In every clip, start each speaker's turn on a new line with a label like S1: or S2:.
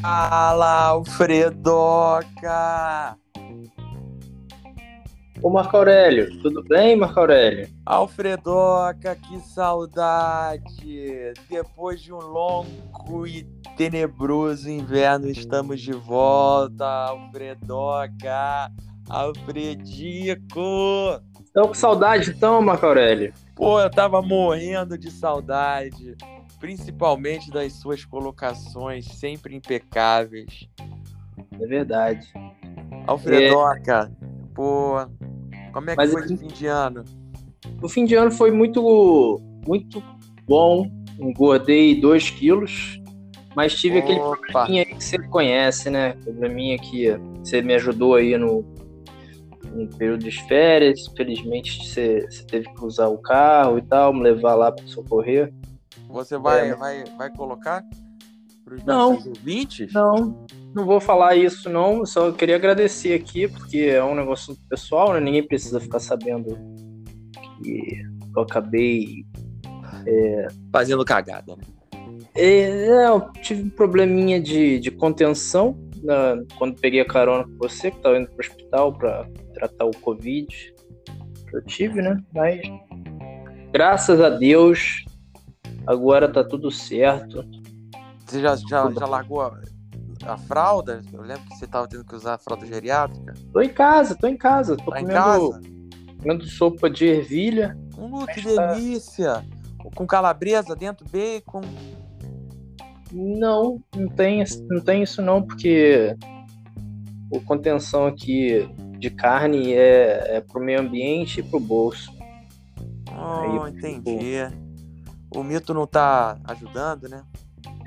S1: Fala, Alfredoca!
S2: Ô Marco Aurélio, tudo bem, Marco Aurélio?
S1: Alfredoca, que saudade! Depois de um longo e tenebroso inverno, estamos de volta, Alfredoca! Alfredico!
S2: Estão com saudade então, Marco Aurélio?
S1: Pô, eu tava morrendo de saudade principalmente das suas colocações sempre impecáveis.
S2: É verdade.
S1: Alfredoca, é... pô, como é que Mas foi o fim de ano?
S2: O fim de ano foi muito, muito bom. Engordei 2 quilos, mas tive Opa. aquele probleminha aí que você conhece, né? Probleminha que você me ajudou aí no, no período de férias. Felizmente você, você teve que usar o carro e tal, me levar lá para socorrer.
S1: Você vai, é. vai, vai colocar para os nossos ouvintes?
S2: Não, não vou falar isso não. Só queria agradecer aqui, porque é um negócio pessoal, né? Ninguém precisa ficar sabendo que eu acabei
S1: é... fazendo cagada, né?
S2: É, eu tive um probleminha de, de contenção né, quando peguei a carona com você, que estava indo para o hospital para tratar o Covid que eu tive, né? Mas graças a Deus Agora tá tudo certo.
S1: Você já, já, já largou a, a, fralda? Eu lembro que você tava tendo que usar a fralda geriátrica.
S2: Tô em casa, tô em casa. Tô tá comendo, em casa? comendo sopa de ervilha.
S1: Uh, que tá delícia! Com calabresa dentro, bacon.
S2: Não, não tem, não tem isso não, porque o contenção aqui de carne é, é pro meio ambiente e pro bolso.
S1: Oh, Aí, entendi o mito não tá ajudando, né?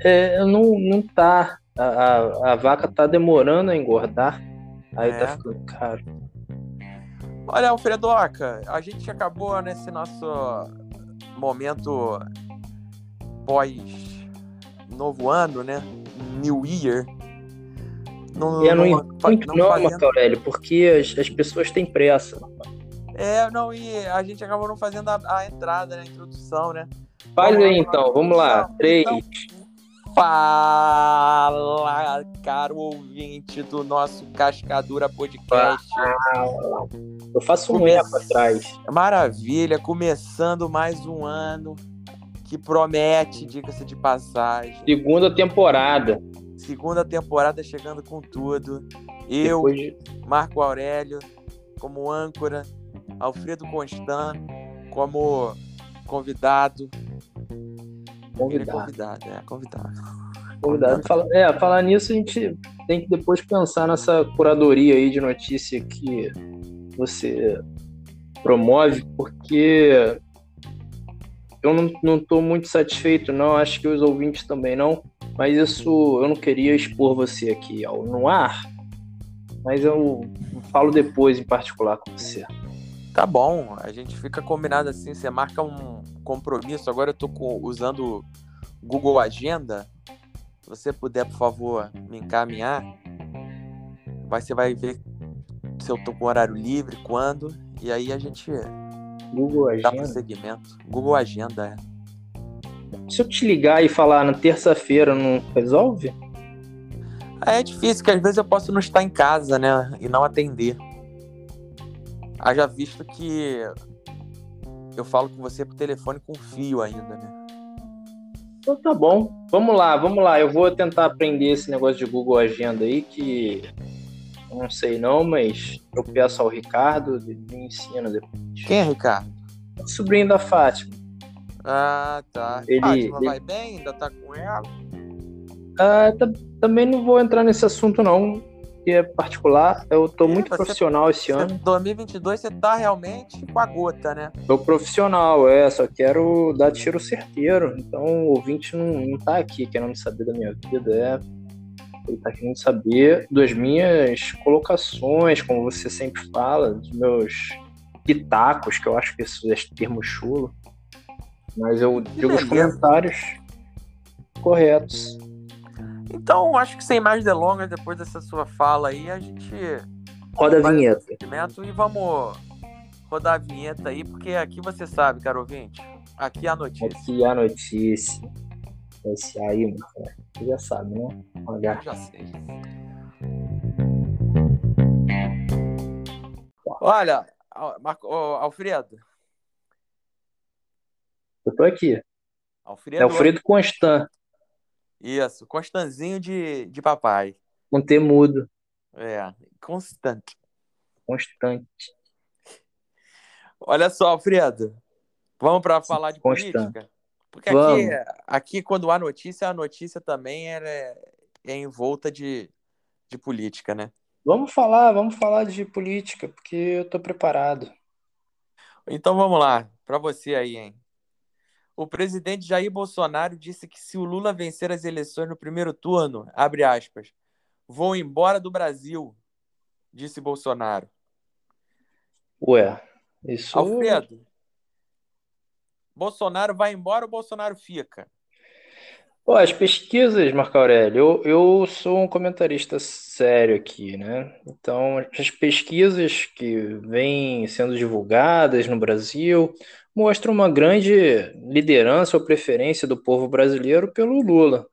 S2: É, não, não tá. A, a, a vaca tá demorando a engordar. Aí tá é. tá ficando caro.
S1: Olha, Alfredoca, a gente acabou nesse nosso momento pós novo ano, né? New Year.
S2: Não, é, não, não, muito não, não. Aurélio, porque as, as pessoas têm pressa.
S1: É, não, e a gente acabou não fazendo a, a entrada, né, a introdução, né?
S2: Faz aí então, vamos lá. Então, Três.
S1: Fala, caro ouvinte do nosso Cascadura Podcast.
S2: Eu faço um eco atrás.
S1: Maravilha, começando mais um ano que promete, diga-se de passagem.
S2: Segunda temporada.
S1: Segunda temporada chegando com tudo. Eu. Marco Aurélio, como âncora, Alfredo Constant, como convidado,
S2: Convidado.
S1: É convidado, é, convidado.
S2: Convidado. Fala, é, falar nisso, a gente tem que depois pensar nessa curadoria aí de notícia que você promove, porque eu não, não tô muito satisfeito, não. Acho que os ouvintes também não. Mas isso eu não queria expor você aqui ao, no ar, mas eu falo depois em particular com você.
S1: Tá bom, a gente fica combinado assim, você marca um compromisso. Agora eu tô com, usando Google Agenda. Se você puder, por favor, me encaminhar, você vai ver se eu tô com horário livre, quando, e aí a gente
S2: Google
S1: dá prosseguimento. Google Agenda,
S2: é. Se eu te ligar e falar na terça-feira, não resolve?
S1: É difícil, que às vezes eu posso não estar em casa, né? E não atender. Haja visto que eu falo com você por telefone com fio ainda, né?
S2: Então tá bom. Vamos lá, vamos lá. Eu vou tentar aprender esse negócio de Google Agenda aí, que não sei não, mas eu peço ao Ricardo, me ensina depois.
S1: Quem é Ricardo?
S2: O sobrinho da Fátima.
S1: Ah, tá. Ele, Fátima ele... vai bem? Ainda tá com ela?
S2: Ah, tá, também não vou entrar nesse assunto não que é particular. Eu tô muito profissional esse ano.
S1: 2022 você tá realmente com a gota, né?
S2: Tô profissional, é, só quero dar tiro certeiro. Então o ouvinte não, não tá aqui querendo saber da minha vida, é. Ele tá querendo saber das minhas colocações, como você sempre fala, dos meus pitacos, que eu acho que esse é termo chulo. Mas eu digo os comentários corretos.
S1: Então, acho que sem mais delongas, depois dessa sua fala aí, a gente.
S2: Roda a vinheta.
S1: E vamos rodar a vinheta aí, porque aqui você sabe, caro ouvinte. Aqui é a notícia.
S2: Aqui é a notícia. Esse aí, mano, você já sabe, né?
S1: Eu já sei. Olha, Marco, Alfredo.
S2: Eu tô aqui.
S1: Alfredo.
S2: É Alfredo Constant,
S1: Isso, Constanzinho de, de papai.
S2: com T mudo.
S1: É, constante.
S2: Constante.
S1: Olha só, Alfredo. Vamos para falar de
S2: Constante.
S1: política? Porque aqui, aqui, quando há notícia, a notícia também é, é envolta de, de política, né?
S2: Vamos falar, vamos falar de política, porque eu tô preparado.
S1: Então vamos lá, para você aí, hein? O presidente Jair Bolsonaro disse que se o Lula vencer as eleições no primeiro turno, abre aspas, vou embora do Brasil, disse Bolsonaro.
S2: Ué, isso.
S1: Alfredo, Bolsonaro vai embora ou Bolsonaro fica?
S2: Pô, as pesquisas, Marco Aurélio, eu, eu sou um comentarista sério aqui, né? Então, as pesquisas que vêm sendo divulgadas no Brasil mostram uma grande liderança ou preferência do povo brasileiro pelo Lula.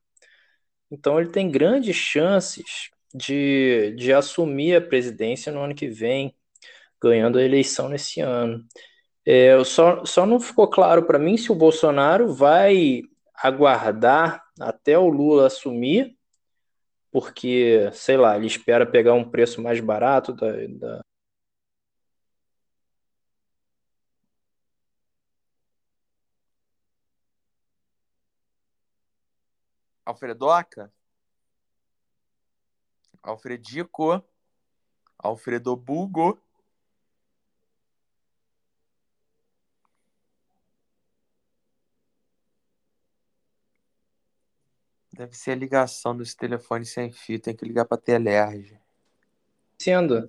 S2: Então, ele tem grandes chances de, de assumir a presidência no ano que vem, ganhando a eleição nesse ano. É, só, só não ficou claro para mim se o Bolsonaro vai aguardar até o Lula assumir, porque, sei lá, ele espera pegar um preço mais barato da, da...
S1: Alfredoca? Alfredico? Alfredo Bugo? Deve ser a ligação desse telefone sem fio. Tem que ligar para Telerge.
S2: sendo.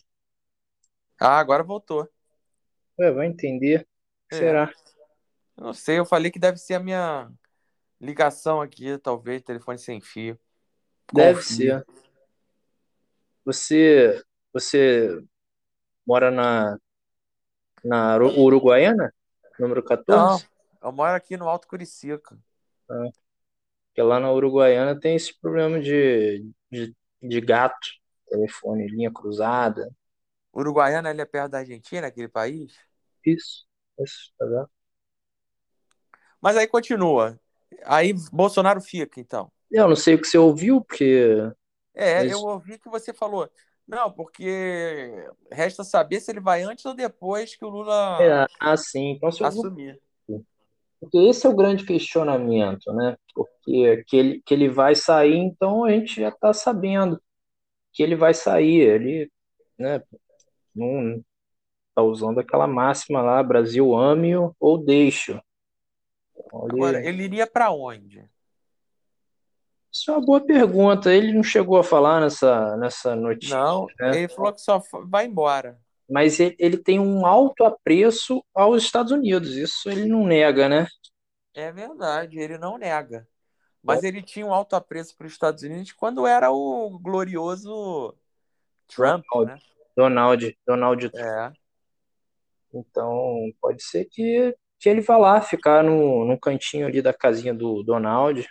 S1: Ah, agora voltou.
S2: Ué, vai entender.
S1: É.
S2: Será?
S1: Eu Não sei, eu falei que deve ser a minha ligação aqui, talvez, telefone sem fio.
S2: Deve
S1: Confio.
S2: ser. Você, você mora na, na Uru- Uruguaiana? Número 14?
S1: Eu moro aqui no Alto Curicica.
S2: Porque lá na Uruguaiana tem esse problema de, de, de gato, telefone, linha cruzada.
S1: Uruguaiana, ele é perto da Argentina, aquele país?
S2: Isso, isso, tá vendo?
S1: Mas aí continua. Aí Bolsonaro fica, então.
S2: Eu não sei o que você ouviu, porque
S1: É,
S2: Mas-
S1: eu ouvi que você falou. Não, porque resta saber se ele vai antes ou depois que o Lula
S2: é assim, então se eu
S1: assumir.
S2: Porque esse é o grande questionamento, né? Porque que ele, que ele vai sair, então a gente já está sabendo que ele vai sair. Ele, né, não está usando aquela máxima lá, Brasil ame-o ou deixe-o. Ele-
S1: Agora, ele iria para onde?
S2: Isso é uma boa pergunta. Ele não chegou a falar nessa, nessa notícia,
S1: Não,
S2: né?
S1: ele falou que só vai embora.
S2: Mas ele, ele tem um alto apreço aos Estados Unidos. Isso ele não nega, né?
S1: É verdade, ele não nega. Mas ele tinha um alto apreço para os Estados Unidos quando era o glorioso Trump,
S2: Donald.
S1: né?
S2: Donald, Donald
S1: É.
S2: Então, pode ser que, que ele vá lá ficar no, no cantinho ali da casinha do Donald.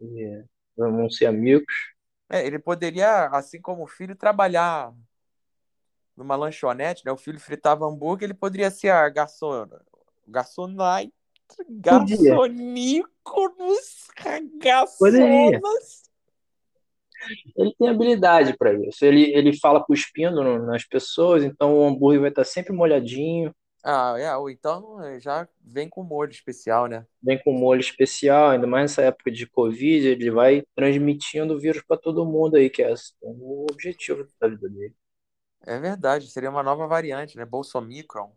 S2: E vamos ser amigos.
S1: É, ele poderia, assim como o filho, trabalhar numa lanchonete, né? O filho fritava hambúrguer, ele poderia ser a garçom, garçonite, garçoníconos, garçonas.
S2: Ele tem habilidade para isso. Ele, ele fala cuspindo nas pessoas, então o hambúrguer vai estar sempre molhadinho,
S1: Ah, é, ou então eh, já vem com molho especial, né?
S2: vem com molho especial, ainda mais nessa época de Covid, ele vai transmitindo o vírus para todo mundo aí, que é o objetivo da vida dele.
S1: É verdade, seria uma nova variante, né? Bolsomicron.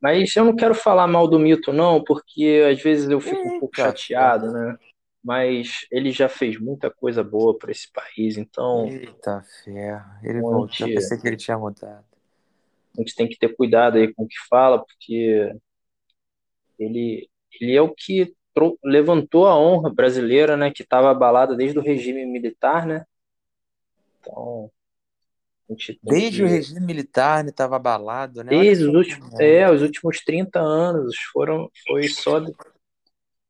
S2: Mas eu não quero falar mal do mito, não, porque às vezes eu fico um pouco
S1: Eita,
S2: chateado, né? Mas ele já fez muita coisa boa para esse país, então
S1: Eita ferro, ele
S2: Bom
S1: voltou. Eu pensei que ele tinha mudado.
S2: A gente tem que ter cuidado aí com o que fala, porque ele, ele é o que levantou a honra brasileira, né? Que estava abalada desde o regime militar, né? Então, a gente tem
S1: Desde o
S2: que-
S1: regime militar, estava abalado, né?
S2: Desde os últimos,
S1: é.
S2: é, os últimos 30 anos foram, foi só,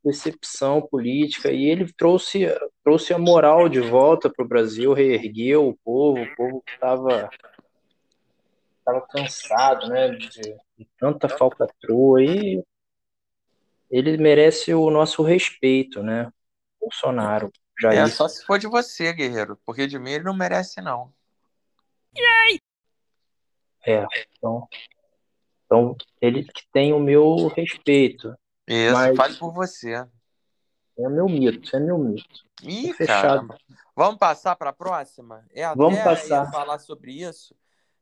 S2: decepção política e ele trouxe, trouxe a moral de volta para o Brasil, reergueu o povo, o povo que estava tava cansado né, de, de tanta falcatrua e ele merece o nosso respeito, né? Bolsonaro.
S1: Já é, só se for de você, guerreiro, porque de mim ele não merece, não.
S2: É, então, então ele que tem o meu respeito.
S1: Isso, mas fale por você.
S2: É meu mito, é meu mito.
S1: Ih, fechado. Vamos passar para a próxima? É
S2: Vamos passar.
S1: falar sobre isso,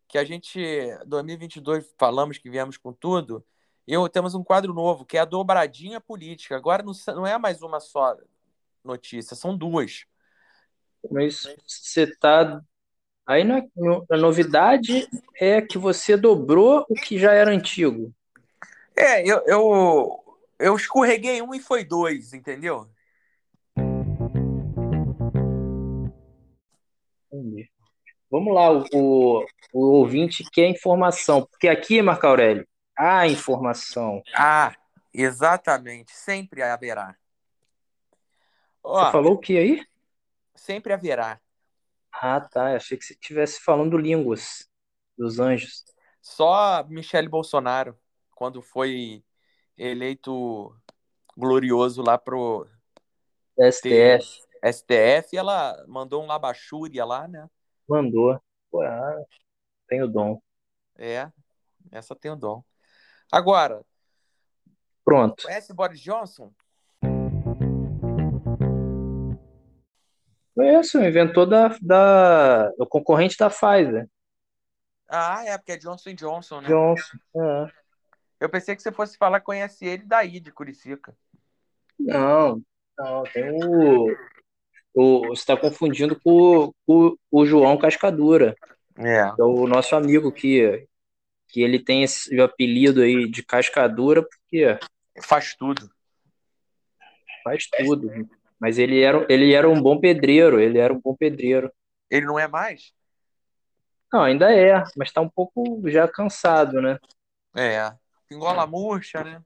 S1: que a gente, 2022, falamos que viemos com tudo, e temos um quadro novo, que é a dobradinha política. Agora não, não é mais uma só notícia, são duas.
S2: Mas você está Aí a novidade é que você dobrou o que já era antigo.
S1: É, eu, eu, eu escorreguei um e foi dois, entendeu?
S2: Vamos lá, o, o ouvinte quer informação, porque aqui, Marco Aurélio, há informação.
S1: Ah, exatamente, sempre haverá.
S2: Ó, você falou o que aí?
S1: Sempre haverá.
S2: Ah, tá. Achei que você estivesse falando línguas dos anjos.
S1: Só Michele Bolsonaro, quando foi eleito glorioso lá pro
S2: STF.
S1: STF, ela mandou um labachúria lá, né?
S2: Mandou. Pô, ah, tem o dom.
S1: É, essa tem o dom. Agora.
S2: Pronto.
S1: Conhece Boris Johnson?
S2: Conheço, inventor da, da, o concorrente da Pfizer.
S1: Ah, é, porque é Johnson Johnson, né?
S2: Johnson, é.
S1: Eu pensei que você fosse falar conhece ele daí, de Curicica.
S2: Não, não, tem o. o você está confundindo com, com, o João Cascadura.
S1: É.
S2: é o nosso amigo que, que ele tem esse apelido aí de Cascadura, porque.
S1: Faz tudo.
S2: Faz tudo. Mas ele era, ele era um bom pedreiro, ele era um bom pedreiro.
S1: Ele não é mais?
S2: Não, ainda é, mas tá um pouco já cansado, né?
S1: É. Pingola murcha, né?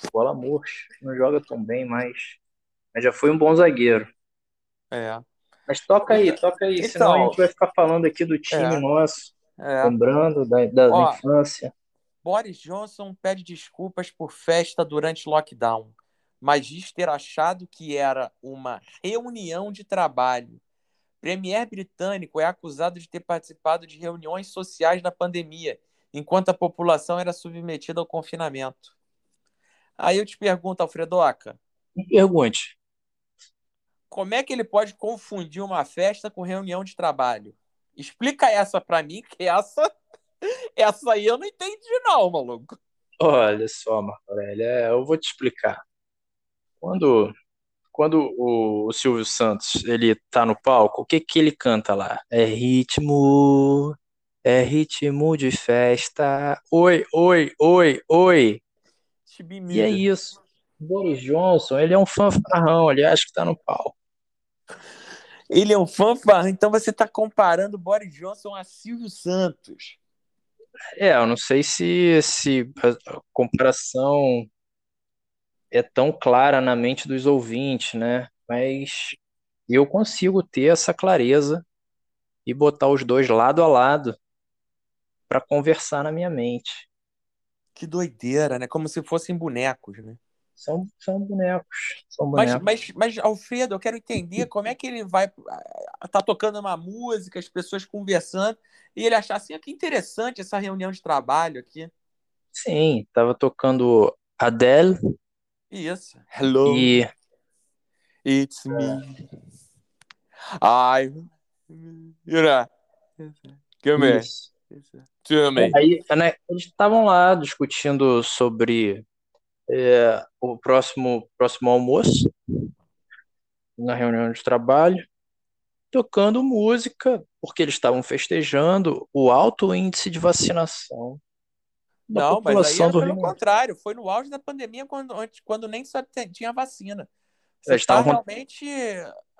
S2: Pingola murcha. Não joga tão bem, mas, mas já foi um bom zagueiro.
S1: É.
S2: Mas toca aí, toca aí, então, senão a gente vai ficar falando aqui do time é. nosso, é. lembrando da, da Ó, infância.
S1: Boris Johnson pede desculpas por festa durante lockdown mas diz ter achado que era uma reunião de trabalho. Premier britânico é acusado de ter participado de reuniões sociais na pandemia, enquanto a população era submetida ao confinamento. Aí eu te pergunto, Alfredoca.
S2: Me pergunte.
S1: Como é que ele pode confundir uma festa com reunião de trabalho? Explica essa para mim, que essa, essa aí eu não entendi não, maluco.
S2: Olha só, Marco Aurélio, é, eu vou te explicar. Quando, quando o, o Silvio Santos ele tá no palco, o que que ele canta lá? É ritmo, é ritmo de festa. Oi, oi, oi, oi. E é isso. Boris Johnson, ele é um fanfarrão, ele acha que tá no palco.
S1: Ele é um fanfarrão, então você está comparando Boris Johnson a Silvio Santos.
S2: É, eu não sei se, se a comparação é tão clara na mente dos ouvintes, né? Mas eu consigo ter essa clareza e botar os dois lado a lado para conversar na minha mente.
S1: Que doideira, né? Como se fossem bonecos, né?
S2: São, são bonecos. São bonecos.
S1: Mas, mas, mas, Alfredo, eu quero entender como é que ele vai. Tá tocando uma música, as pessoas conversando, e ele achar assim, ah, que interessante essa reunião de trabalho aqui.
S2: Sim, tava tocando Adele,
S1: isso. Hello.
S2: E...
S1: It's me. I. You know. Come here.
S2: Aí, né, eles estavam lá discutindo sobre é, o próximo, próximo almoço, na reunião de trabalho, tocando música, porque eles estavam festejando o alto índice de vacinação
S1: não, mas aí pelo contrário, foi no auge da pandemia quando, quando nem só tinha vacina. Você está realmente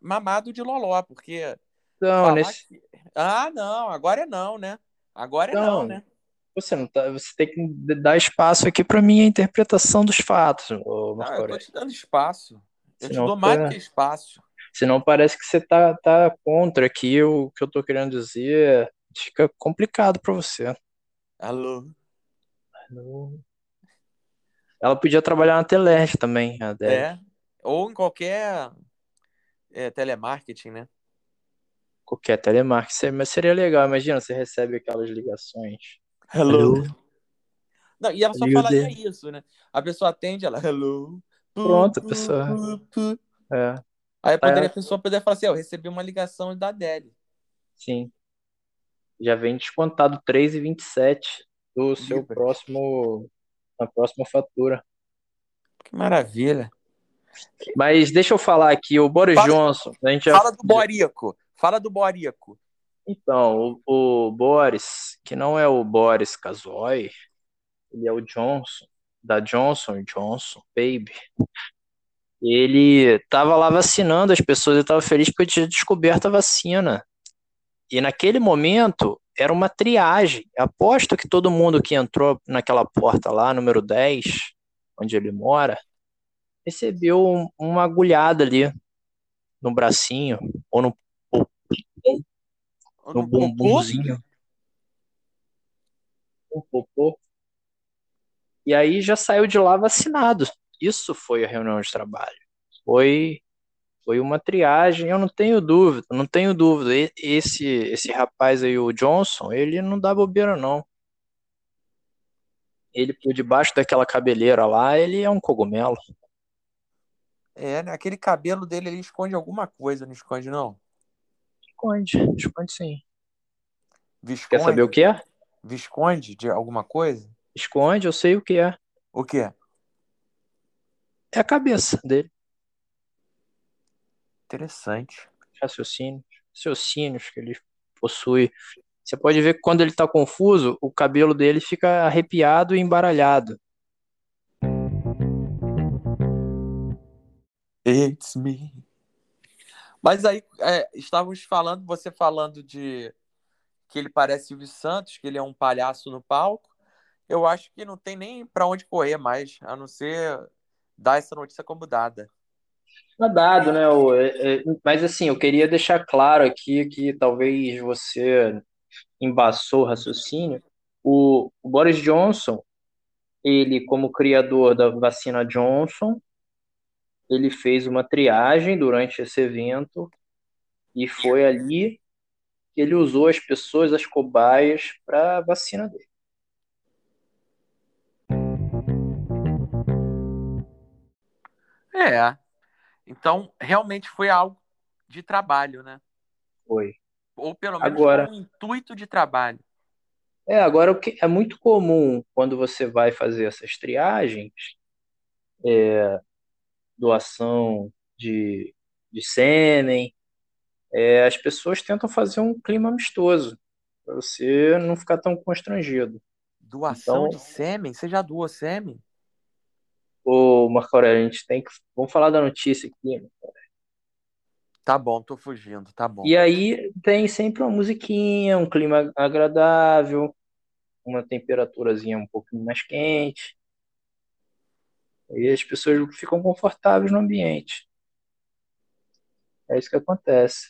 S1: mamado de loló, porque.
S2: Não, nesse...
S1: que... Ah, não, agora é não, né? Agora é não, não né?
S2: Você não tá, você tem que dar espaço aqui para minha interpretação dos fatos, ô Marco
S1: eu tô te dando espaço. Eu te
S2: Senão
S1: dou mais do
S2: fica-
S1: que espaço.
S2: Senão parece que você tá, tá contra aqui o que eu tô querendo dizer. Fica complicado para você.
S1: Alô?
S2: Ela podia trabalhar na Teleste também, a Deb.
S1: É. Ou em qualquer é, telemarketing, né?
S2: Qualquer telemarketing. Mas seria legal, imagina, você recebe aquelas ligações.
S1: Hello. Não, e ela só
S2: Hello
S1: falaria
S2: there.
S1: isso, né? A pessoa atende, ela, hello.
S2: Pronto, a
S1: pu,
S2: pessoa-
S1: pu, pu.
S2: É,
S1: Aí poderia, a pessoa poder falar assim, "Ó, eu recebi uma ligação da Adele.
S2: sim. Já vem descontado 3,27 do seu próximo, na próxima fatura.
S1: Que maravilha.
S2: Mas deixa eu falar aqui, o Boris
S1: Fala-
S2: Johnson, a gente já
S1: Fala do Borico. Fala do Borico.
S2: Então, o, o Boris, que não é o Boris Casoy, ele é o Johnson, da Johnson Johnson, baby. Ele tava lá vacinando as pessoas, ele tava feliz porque tinha descoberto a vacina. E naquele momento era uma triagem. Aposto que todo mundo que entrou naquela porta lá, número 10, onde ele mora, recebeu um- uma agulhada ali no bracinho ou no, no
S1: no popô?
S2: bumbumzinho. Um popô. E aí já saiu de lá vacinado. Isso foi a reunião de trabalho. Foi foi uma triagem, eu não tenho dúvida, não tenho dúvida. Esse esse rapaz aí, o Johnson, ele não dá bobeira não. Ele por debaixo daquela cabeleira lá, ele é um cogumelo.
S1: É, né? Aquele cabelo dele ele esconde alguma coisa, não esconde, não?
S2: Esconde, esconde sim.
S1: Visconde?
S2: Quer saber o que é?
S1: Visconde de alguma coisa?
S2: Esconde, eu sei o que é.
S1: O quê?
S2: É a cabeça dele.
S1: Interessante.
S2: raciocínios, raciocínios que ele possui. Você pode ver que quando ele está confuso, o cabelo dele fica arrepiado e embaralhado.
S1: It's me. Mas aí, é, estávamos falando, você falando de que ele parece Silvio Santos, que ele é um palhaço no palco. Eu acho que não tem nem para onde correr mais, a não ser dar essa notícia como dada.
S2: Tá dado, né? o- é- é- mas assim, eu queria deixar claro aqui que talvez você embaçou o raciocínio. O, o Boris Johnson, ele como criador da vacina Johnson, ele fez uma triagem durante esse evento e foi ali que ele usou as pessoas, as cobaias, para a vacina dele.
S1: É. Então, realmente foi algo de trabalho, né?
S2: Foi.
S1: Ou pelo menos
S2: Agora-
S1: um intuito de trabalho.
S2: É, agora o que é muito comum quando você vai fazer essas triagens, é, doação de, de sêmen, é, as pessoas tentam fazer um clima amistoso, para você não ficar tão constrangido.
S1: Doação
S2: Então-
S1: de sêmen? Você já doou sêmen?
S2: Ô, Marco Aurélio, a gente tem que. Vamos falar da notícia aqui. né?
S1: Tá bom, tô fugindo, tá bom.
S2: E aí tem sempre uma musiquinha, um clima agradável, uma temperaturazinha um pouquinho mais quente. E as pessoas ficam confortáveis no ambiente. É isso que acontece.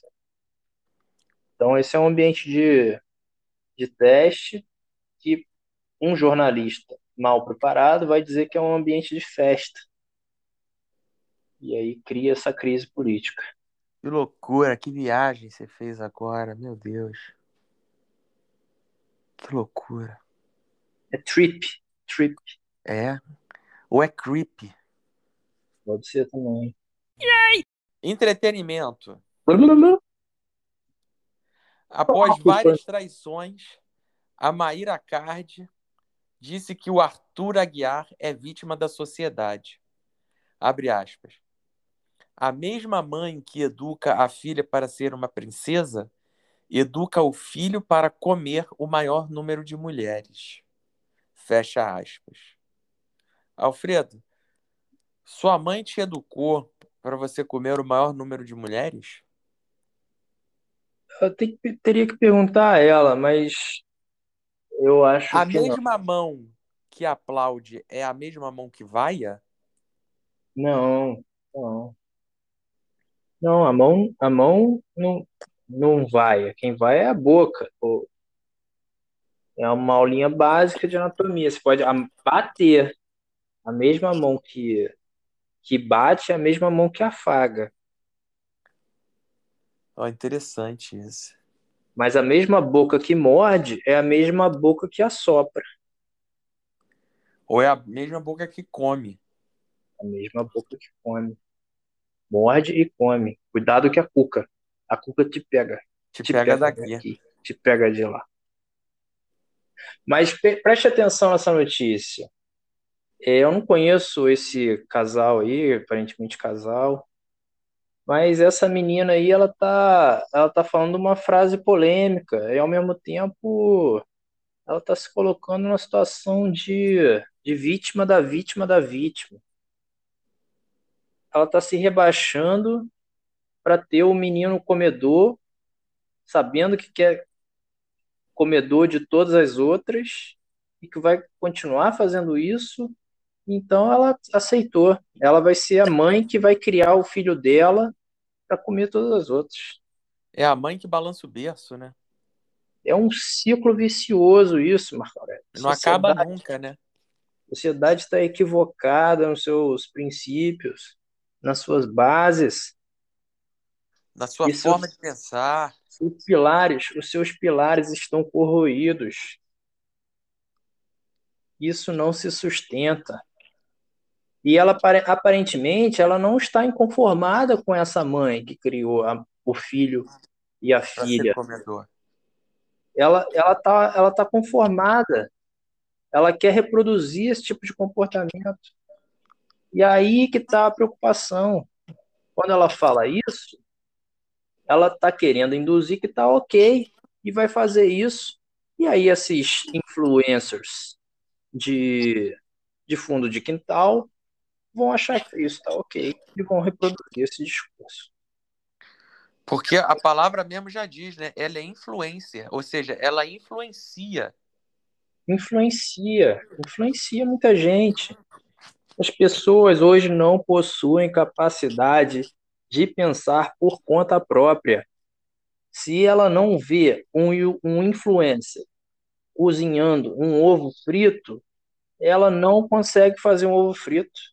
S2: Então, esse é um ambiente de, de teste que um jornalista mal preparado vai dizer que é um ambiente de festa. E aí cria essa crise política.
S1: Que loucura, que viagem você fez agora, meu Deus. Que loucura.
S2: É trip, trip,
S1: É? Ou é creepy?
S2: pode ser também.
S1: Entretenimento.
S2: Blá,
S1: Após várias traições, a Maíra Card disse que o Arthur Aguiar é vítima da sociedade. Abre aspas. A mesma mãe que educa a filha para ser uma princesa, educa o filho para comer o maior número de mulheres. Fecha aspas. Alfredo, sua mãe te educou para você comer o maior número de mulheres?
S2: Eu que- teria que perguntar a ela, mas Eu acho
S1: A
S2: que não.
S1: mesma mão que aplaude é a mesma mão que vaia?
S2: Não, não. Não, a mão, a mão não, não vai. Quem vai é a boca. É uma aulinha básica de anatomia. Você pode a- bater. A mesma mão que, que bate é a mesma mão que afaga.
S1: Ó, interessante isso.
S2: Mas a mesma boca que morde é a mesma boca que assopra.
S1: Ou é a mesma boca que come?
S2: A mesma boca que come. Morde e come. Cuidado que a cuca. A cuca te pega.
S1: Te,
S2: Te
S1: pega,
S2: pega
S1: daqui.
S2: daqui. Te pega de lá. Mas preste atenção nessa notícia. É, Eu não conheço esse casal aí, aparentemente casal, mas essa menina aí, ela tá, ela tá falando uma frase polêmica e ao mesmo tempo ela tá se colocando numa situação de, de vítima da vítima da vítima. Ela tá se rebaixando para ter o menino comedor, sabendo que quer comedor de todas as outras e que vai continuar fazendo isso. Então ela aceitou. Ela vai ser a mãe que vai criar o filho dela para comer todas as outras.
S1: É a mãe que balança o berço, né?
S2: É um ciclo vicioso isso, Marco Aurélio.
S1: Não acaba nunca, né?
S2: A sociedade está equivocada nos seus princípios, nas suas bases.
S1: Na sua
S2: Isso-
S1: forma de pensar.
S2: Os pilares, os seus pilares estão corroídos. Isso não se sustenta. E ela apare- aparentemente ela não está inconformada com essa mãe que criou a- o filho e a filha. Ela ela tá ela tá conformada. Ela quer reproduzir esse tipo de comportamento. E aí que está a preocupação. Quando ela fala isso, ela está querendo induzir que está ok e vai fazer isso. E aí esses influencers de, de fundo de quintal vão achar que isso está ok e vão reproduzir esse discurso.
S1: Porque a palavra mesmo já diz, né? Ela é influência. Ou seja, ela influencia.
S2: Influencia, influencia muita gente. As pessoas hoje não possuem capacidade de pensar por conta própria. Se ela não vê um, um influencer cozinhando um ovo frito, ela não consegue fazer um ovo frito.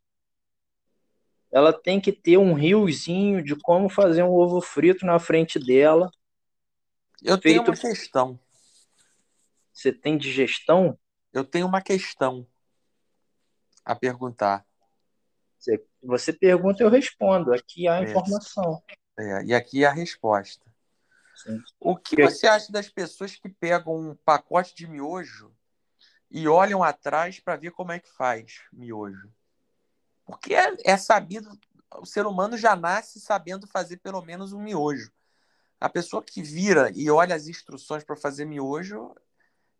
S2: Ela tem que ter um riozinho de como fazer um ovo frito na frente dela.
S1: Eu tenho
S2: Feito-
S1: uma questão.
S2: Você tem digestão?
S1: Eu tenho uma questão a perguntar.
S2: Você, você pergunta, eu respondo. Aqui há
S1: Isso.
S2: informação.
S1: É, e aqui é a resposta.
S2: Sim.
S1: O que
S2: Que-
S1: você acha das pessoas que pegam um pacote de miojo e olham atrás para ver como é que faz miojo? Porque é, é sabido, o ser humano já nasce sabendo fazer pelo menos um miojo. A pessoa que vira e olha as instruções para fazer miojo,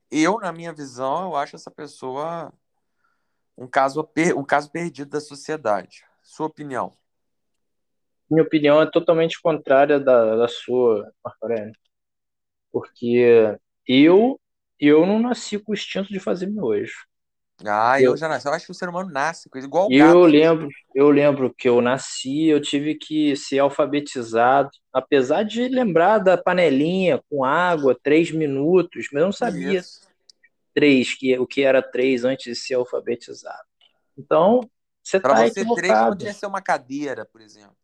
S1: eu, na minha visão, eu acho essa pessoa um caso, um caso perdido da sociedade. Sua opinião?
S2: Minha opinião é totalmente contrária da, da sua, Marco. Porque eu, eu não nasci com o instinto de fazer miojo.
S1: Ah, eu,
S2: Eu-
S1: já nasci. Eu acho que o ser humano nasce igual o
S2: Eu lembro, eu lembro que eu nasci, eu tive que ser alfabetizado, apesar de lembrar da panelinha com água, três minutos, mas eu não sabia
S1: Isso.
S2: três, que, o que era três antes de ser alfabetizado. Então, você
S1: Para
S2: está
S1: você, três não
S2: equivocado.
S1: devia ser uma cadeira, por exemplo.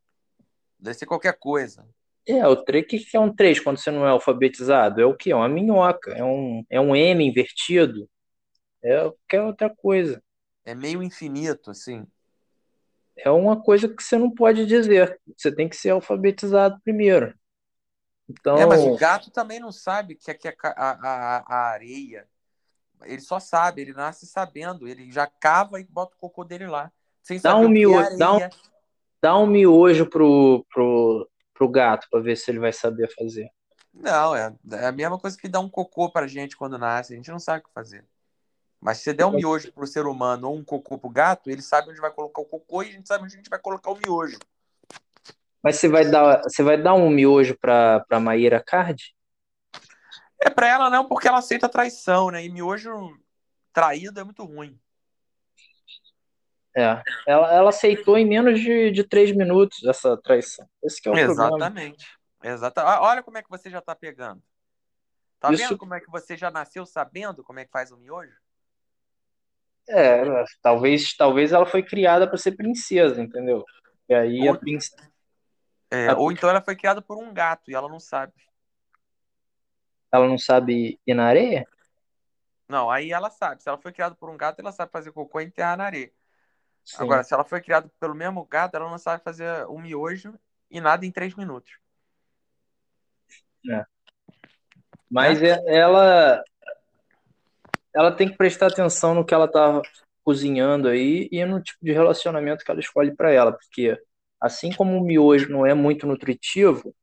S1: Deve ser qualquer coisa.
S2: É, o três, o que que é um três quando você não é alfabetizado? É o quê? É uma minhoca, é um, é um M invertido, é qualquer outra coisa.
S1: É meio infinito, assim.
S2: É uma coisa que você não pode dizer. Você tem que ser alfabetizado primeiro. Então,
S1: É, mas o gato também não sabe que aqui é a, a, a areia. Ele só sabe, ele nasce sabendo. Ele já cava e bota o cocô dele lá. Sem
S2: Dá um
S1: o que é
S2: miojo, dá um- dá um miojo pro, pro, pro gato para ver se ele vai saber fazer.
S1: Não, é, é a mesma coisa que dar um cocô pra gente quando nasce. A gente não sabe o que fazer. Mas se você der um miojo pro ser humano ou um cocô pro gato, ele sabe onde vai colocar o cocô e a gente sabe onde a gente vai colocar o miojo.
S2: Mas você vai dar, você vai dar um miojo para para Maíra Card?
S1: É pra ela não, porque ela aceita traição, né? E miojo traído é muito ruim.
S2: É, ela, ela aceitou em menos de, de três minutos essa traição. Esse que é o problema.
S1: Exatamente. Exata... Ah, Olha como é que você já tá pegando. Tá
S2: Isso-
S1: vendo como é que você já nasceu sabendo como é que faz o miojo?
S2: É, talvez, talvez ela foi criada para ser princesa, entendeu? E aí a
S1: Ou-
S2: princesa.
S1: É,
S2: Ah.
S1: ou então ela foi criada por um gato e ela não sabe.
S2: Ela não sabe ir na areia?
S1: Não, aí ela sabe. Se ela foi criada por um gato, ela sabe fazer cocô e enterrar na areia.
S2: Sim.
S1: Agora, se ela foi criada pelo mesmo gato, ela não sabe fazer o miojo e nada em três minutos.
S2: Mas
S1: né?
S2: é- ela, ela tem que prestar atenção no que ela tá cozinhando aí e no tipo de relacionamento que ela escolhe para ela, porque assim como o miojo não é muito nutritivo,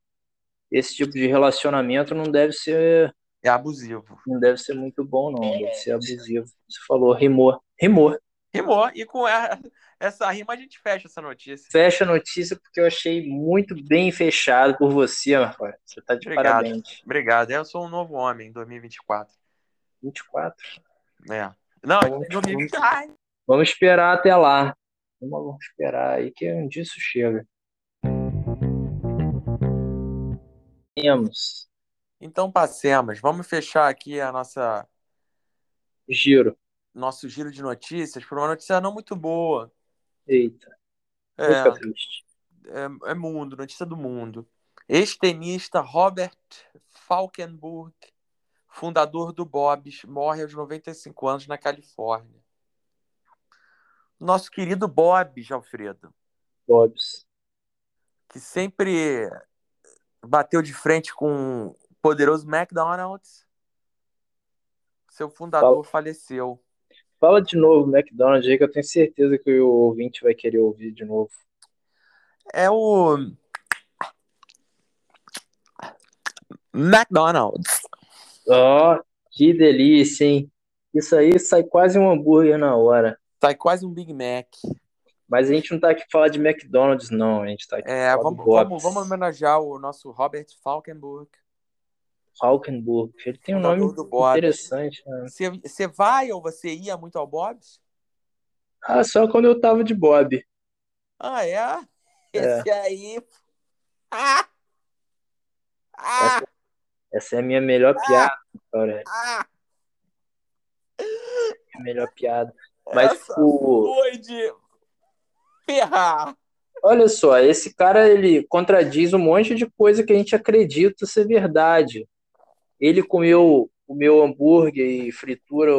S2: esse tipo de relacionamento não deve ser,
S1: É abusivo.
S2: não deve ser muito bom, não, deve ser abusivo. Você falou, rimou, rimou.
S1: Rimou. E com a- essa rima a gente fecha essa notícia.
S2: Fecha a notícia porque eu achei muito bem fechado por você, Marcos. Você tá de
S1: Obrigado.
S2: parabéns.
S1: Obrigado. Eu sou um novo homem em 2024.
S2: 24.
S1: É. Não,
S2: Vamos-
S1: em 2020. Ai,
S2: Vamos esperar até lá. Vamos esperar aí que um dia isso chega. Temos
S1: Então passemos. Vamos fechar aqui a nossa
S2: giro.
S1: nosso giro de notícias por uma notícia não muito boa.
S2: Eita,
S1: É,
S2: fica triste.
S1: é, é mundo, notícia do mundo. Ex-tenista Robert Falkenburg, fundador do Bob's, morre aos 95 anos na Califórnia. Nosso querido Bob's, Alfredo,
S2: Bobs.
S1: que sempre bateu de frente com o poderoso McDonald's, seu fundador faleceu.
S2: Fala de novo McDonald's aí que eu tenho certeza que o ouvinte vai querer ouvir de novo.
S1: É o McDonald's.
S2: Ó, que delícia, hein? Isso aí sai quase um hambúrguer na hora.
S1: Sai quase um Big Mac.
S2: Mas a gente não tá aqui pra falar de McDonald's, não. A gente tá aqui
S1: É,
S2: falar
S1: vamos, vamos, vamos homenagear o nosso Robert Falkenburg.
S2: Falkenburg. Ele tem um nome interessante, né?
S1: Você, você vai ou você ia muito ao Bob's?
S2: Ah, só quando eu tava de Bob.
S1: Ah, é? Esse aí. Ah! Ah!
S2: Essa é a minha melhor piada, cara.
S1: Ah!
S2: A melhor piada. Mas
S1: Essa
S2: o...
S1: foi de ferrar.
S2: olha só, esse cara ele contradiz um monte de coisa que a gente acredita ser verdade. Ele comeu o meu hambúrguer e fritura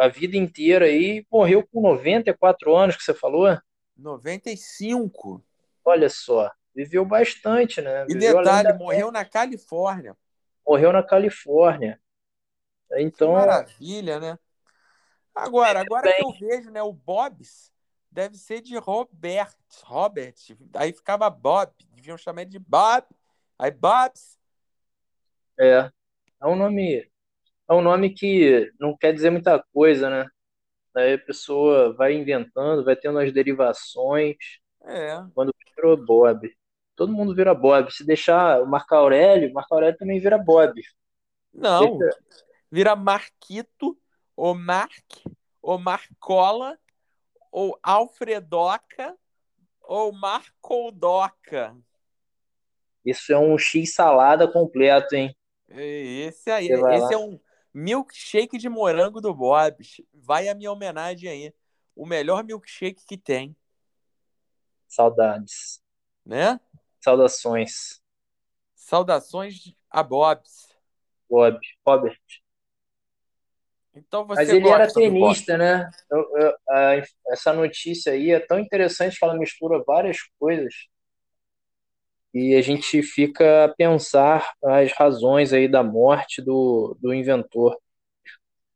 S2: a vida inteira e morreu com 94 anos, que você falou?
S1: 95.
S2: Olha só, viveu bastante, né?
S1: E
S2: Viveu
S1: detalhe, morreu na Califórnia.
S2: Morreu na Califórnia.
S1: Que
S2: Então,
S1: maravilha, né? Agora, agora que eu vejo, né, o Bob's deve ser de Robert, Robert. Aí ficava Bob, deviam chamar ele de Bob. Aí Bob's.
S2: é, é um nome, é um nome que não quer dizer muita coisa, né? Aí a pessoa vai inventando, vai tendo as derivações.
S1: É.
S2: Quando virou Bob, todo mundo vira Bob. Se deixar o Marco Aurélio, Marco Aurélio também vira Bob.
S1: Não,
S2: Deixa-
S1: vira Marquito, ou Mark, ou Marcola, ou Alfredoca, ou Marcoldoca.
S2: Isso é um X salada completo, hein?
S1: Esse aí, esse
S2: lá.
S1: é um milkshake de morango do Bob's. Vai a minha homenagem aí. O melhor milkshake que tem,
S2: Saudades.
S1: né?
S2: Saudações,
S1: Saudações a Bob's.
S2: Bob. Robert.
S1: Então você
S2: Mas ele era tenista, né? Eu- eu- a- essa notícia aí é tão interessante que ela mistura várias coisas. E a gente fica a pensar as razões aí da morte do, do inventor.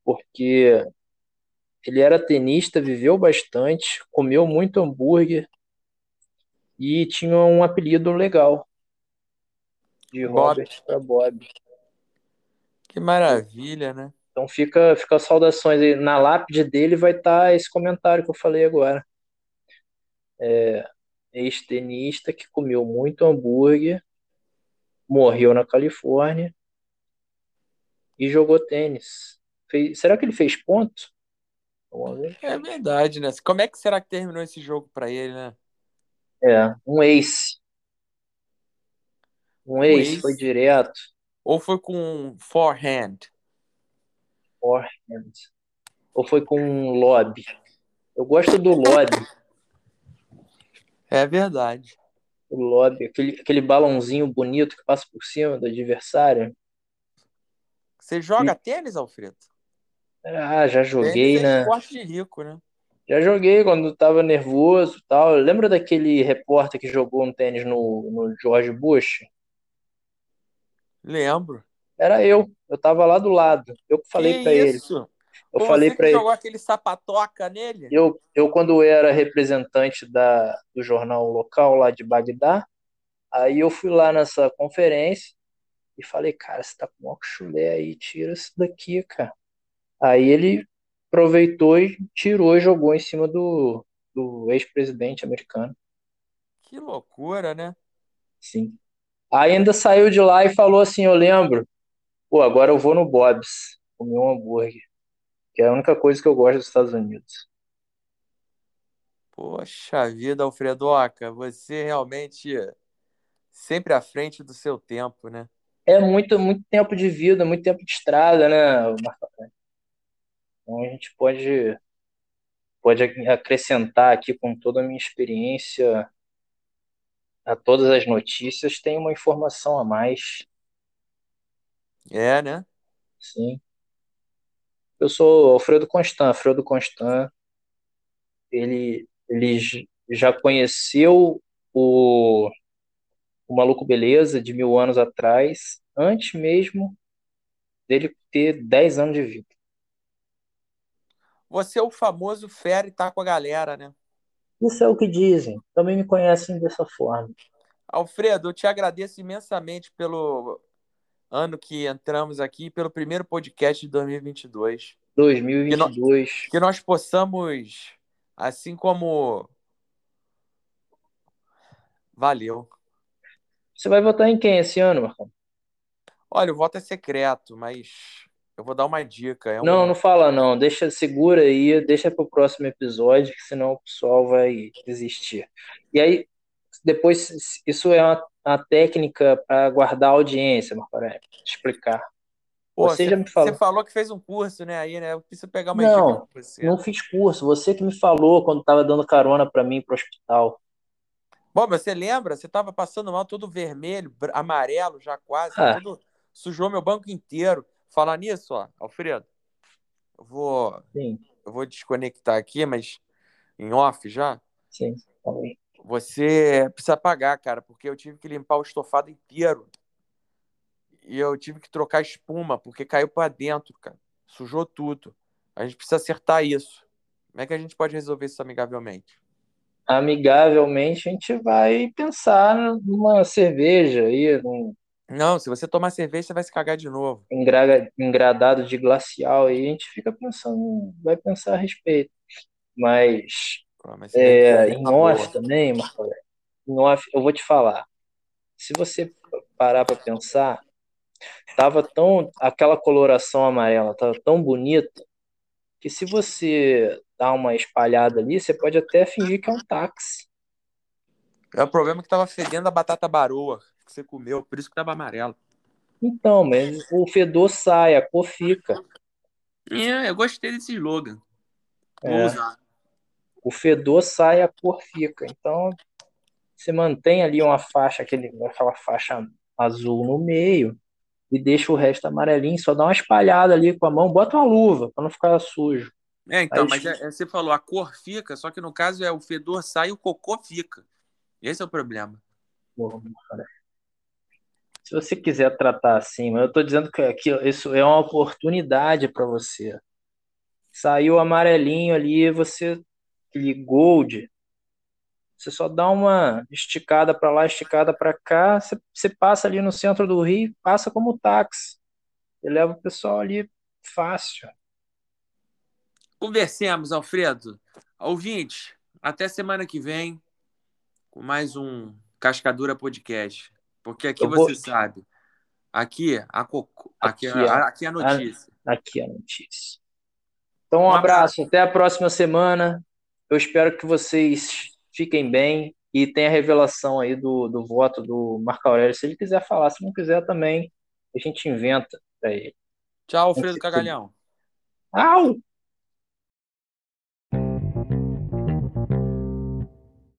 S2: Porque ele era tenista, viveu bastante, comeu muito hambúrguer e tinha um apelido legal. De
S1: Bob.
S2: Robert para Bob.
S1: Que maravilha, né?
S2: Então fica, fica saudações aí. Na lápide dele vai estar esse comentário que eu falei agora. É, ex-tenista que comeu muito hambúrguer, morreu na Califórnia e jogou tênis. Fez... Será que ele fez ponto?
S1: É verdade, né? Como é que será que terminou esse jogo para ele, né?
S2: É, um ace. Um, um ace, ace, foi direto.
S1: Ou foi com forehand?
S2: Forehand. Ou foi com um lobby? Eu gosto do lobby.
S1: É verdade.
S2: O lobby, aquele, aquele balãozinho bonito que passa por cima do adversário.
S1: Você joga e... tênis, Alfredo?
S2: Ah, já joguei,
S1: tênis
S2: né?
S1: É esporte de rico, né?
S2: Já joguei quando tava nervoso tal. Lembra daquele repórter que jogou um tênis no, no George Bush?
S1: Lembro.
S2: Era eu. Eu tava lá do lado. Eu que falei para ele. Eu
S1: Pô,
S2: falei
S1: para
S2: ele.
S1: jogou aquele sapatoca nele?
S2: Eu, eu quando era representante da, do jornal local lá de Bagdá, aí eu fui lá nessa conferência e falei, cara, você tá com um chulé aí, tira isso daqui, cara. Aí ele aproveitou e tirou e jogou em cima do, do ex-presidente americano.
S1: Que loucura, né?
S2: Sim. Aí ainda saiu de lá e falou assim, eu lembro, pô, agora eu vou no Bob's comer um hambúrguer que é a única coisa que eu gosto dos Estados Unidos.
S1: Poxa vida, Alfredoca, você realmente sempre à frente do seu tempo, né?
S2: É muito, muito tempo de vida, muito tempo de estrada, né, Então a gente pode, pode acrescentar aqui com toda a minha experiência a todas as notícias, tem uma informação a mais.
S1: É, né?
S2: Sim. Eu sou Alfredo Constant. Alfredo Constant, ele, ele já conheceu o, o Maluco Beleza de mil anos atrás, antes mesmo dele ter 10 anos de vida.
S1: Você é o famoso fera e tá com a galera, né?
S2: Isso é o que dizem. Também me conhecem dessa forma.
S1: Alfredo, eu te agradeço imensamente pelo ano que entramos aqui, pelo primeiro podcast de 2022.
S2: 2022.
S1: Que, no, que nós possamos, assim como. Valeu.
S2: Você vai votar em quem esse ano, Marcão?
S1: Olha, o voto é secreto, mas eu vou dar uma dica. É um...
S2: Não, não fala não. Deixa, segura aí, deixa para o próximo episódio, que senão o pessoal vai desistir. E aí, depois, isso é uma, uma técnica para guardar a audiência, Marco Aurélio. Explicar.
S1: Pô, você, já me falou. Você falou que fez um curso, né? Aí, né? Eu preciso pegar uma
S2: não, dica você. Não fiz curso. Você que me falou quando estava dando carona para mim para o hospital.
S1: Bom, mas você lembra? Você estava passando mal, todo vermelho, amarelo já quase. Ah. Tudo, sujou meu banco inteiro. Falar nisso, ó, Alfredo. Eu vou,
S2: Sim.
S1: eu vou desconectar aqui, mas em off já.
S2: Sim, também.
S1: Você precisa pagar, cara, porque eu tive que limpar o estofado inteiro. E eu tive que trocar espuma, porque caiu para dentro, cara. Sujou tudo. A gente precisa acertar isso. Como é que a gente pode resolver isso amigavelmente?
S2: Amigavelmente, a gente vai pensar numa cerveja aí, num...
S1: Não, se você tomar cerveja, você vai se cagar de novo.
S2: Engra... Engradado de glacial aí, a gente fica pensando, vai pensar a respeito. Mas mas é, em off também, Marco em off, eu vou te falar. Se você parar para pensar, tava tão aquela coloração amarela tava tão bonita que se você dá uma espalhada ali, você pode até fingir que é um táxi.
S1: É o problema que tava fedendo a batata baroa que você comeu, por isso que tava amarelo.
S2: Então, mas o fedor sai, a cor fica.
S1: É, eu gostei desse slogan. Vou
S2: é. usar o fedor sai, a cor fica. Então, você mantém ali uma faixa, aquele, aquela faixa azul no meio e deixa o resto amarelinho, só dá uma espalhada ali com a mão, bota uma luva para não ficar sujo.
S1: É, então, Aí, mas é, é, você falou, a cor fica, só que no caso é o fedor sai e o cocô fica. Esse é o problema.
S2: Se você quiser tratar assim, mas eu estou dizendo que, que isso é uma oportunidade para você. Saiu amarelinho ali, você aquele gold, você só dá uma esticada para lá, esticada para cá, você, você, passa ali no centro do Rio, passa como táxi. Você leva o pessoal ali fácil.
S1: Conversemos, Alfredo. Ouvinte, até semana que vem com mais um Cascadura Podcast. Porque aqui vou... você sabe, Aqui, a coco... aqui, aqui, a, aqui a notícia.
S2: A, aqui a notícia. Então, um, um abraço. abraço. Até a próxima semana. Eu espero que vocês fiquem bem e tenha a revelação aí do, do voto do Marco Aurélio. Se ele quiser falar, se não quiser também, a gente inventa para ele.
S1: Tchau, Alfredo Cagalhão.
S2: Au!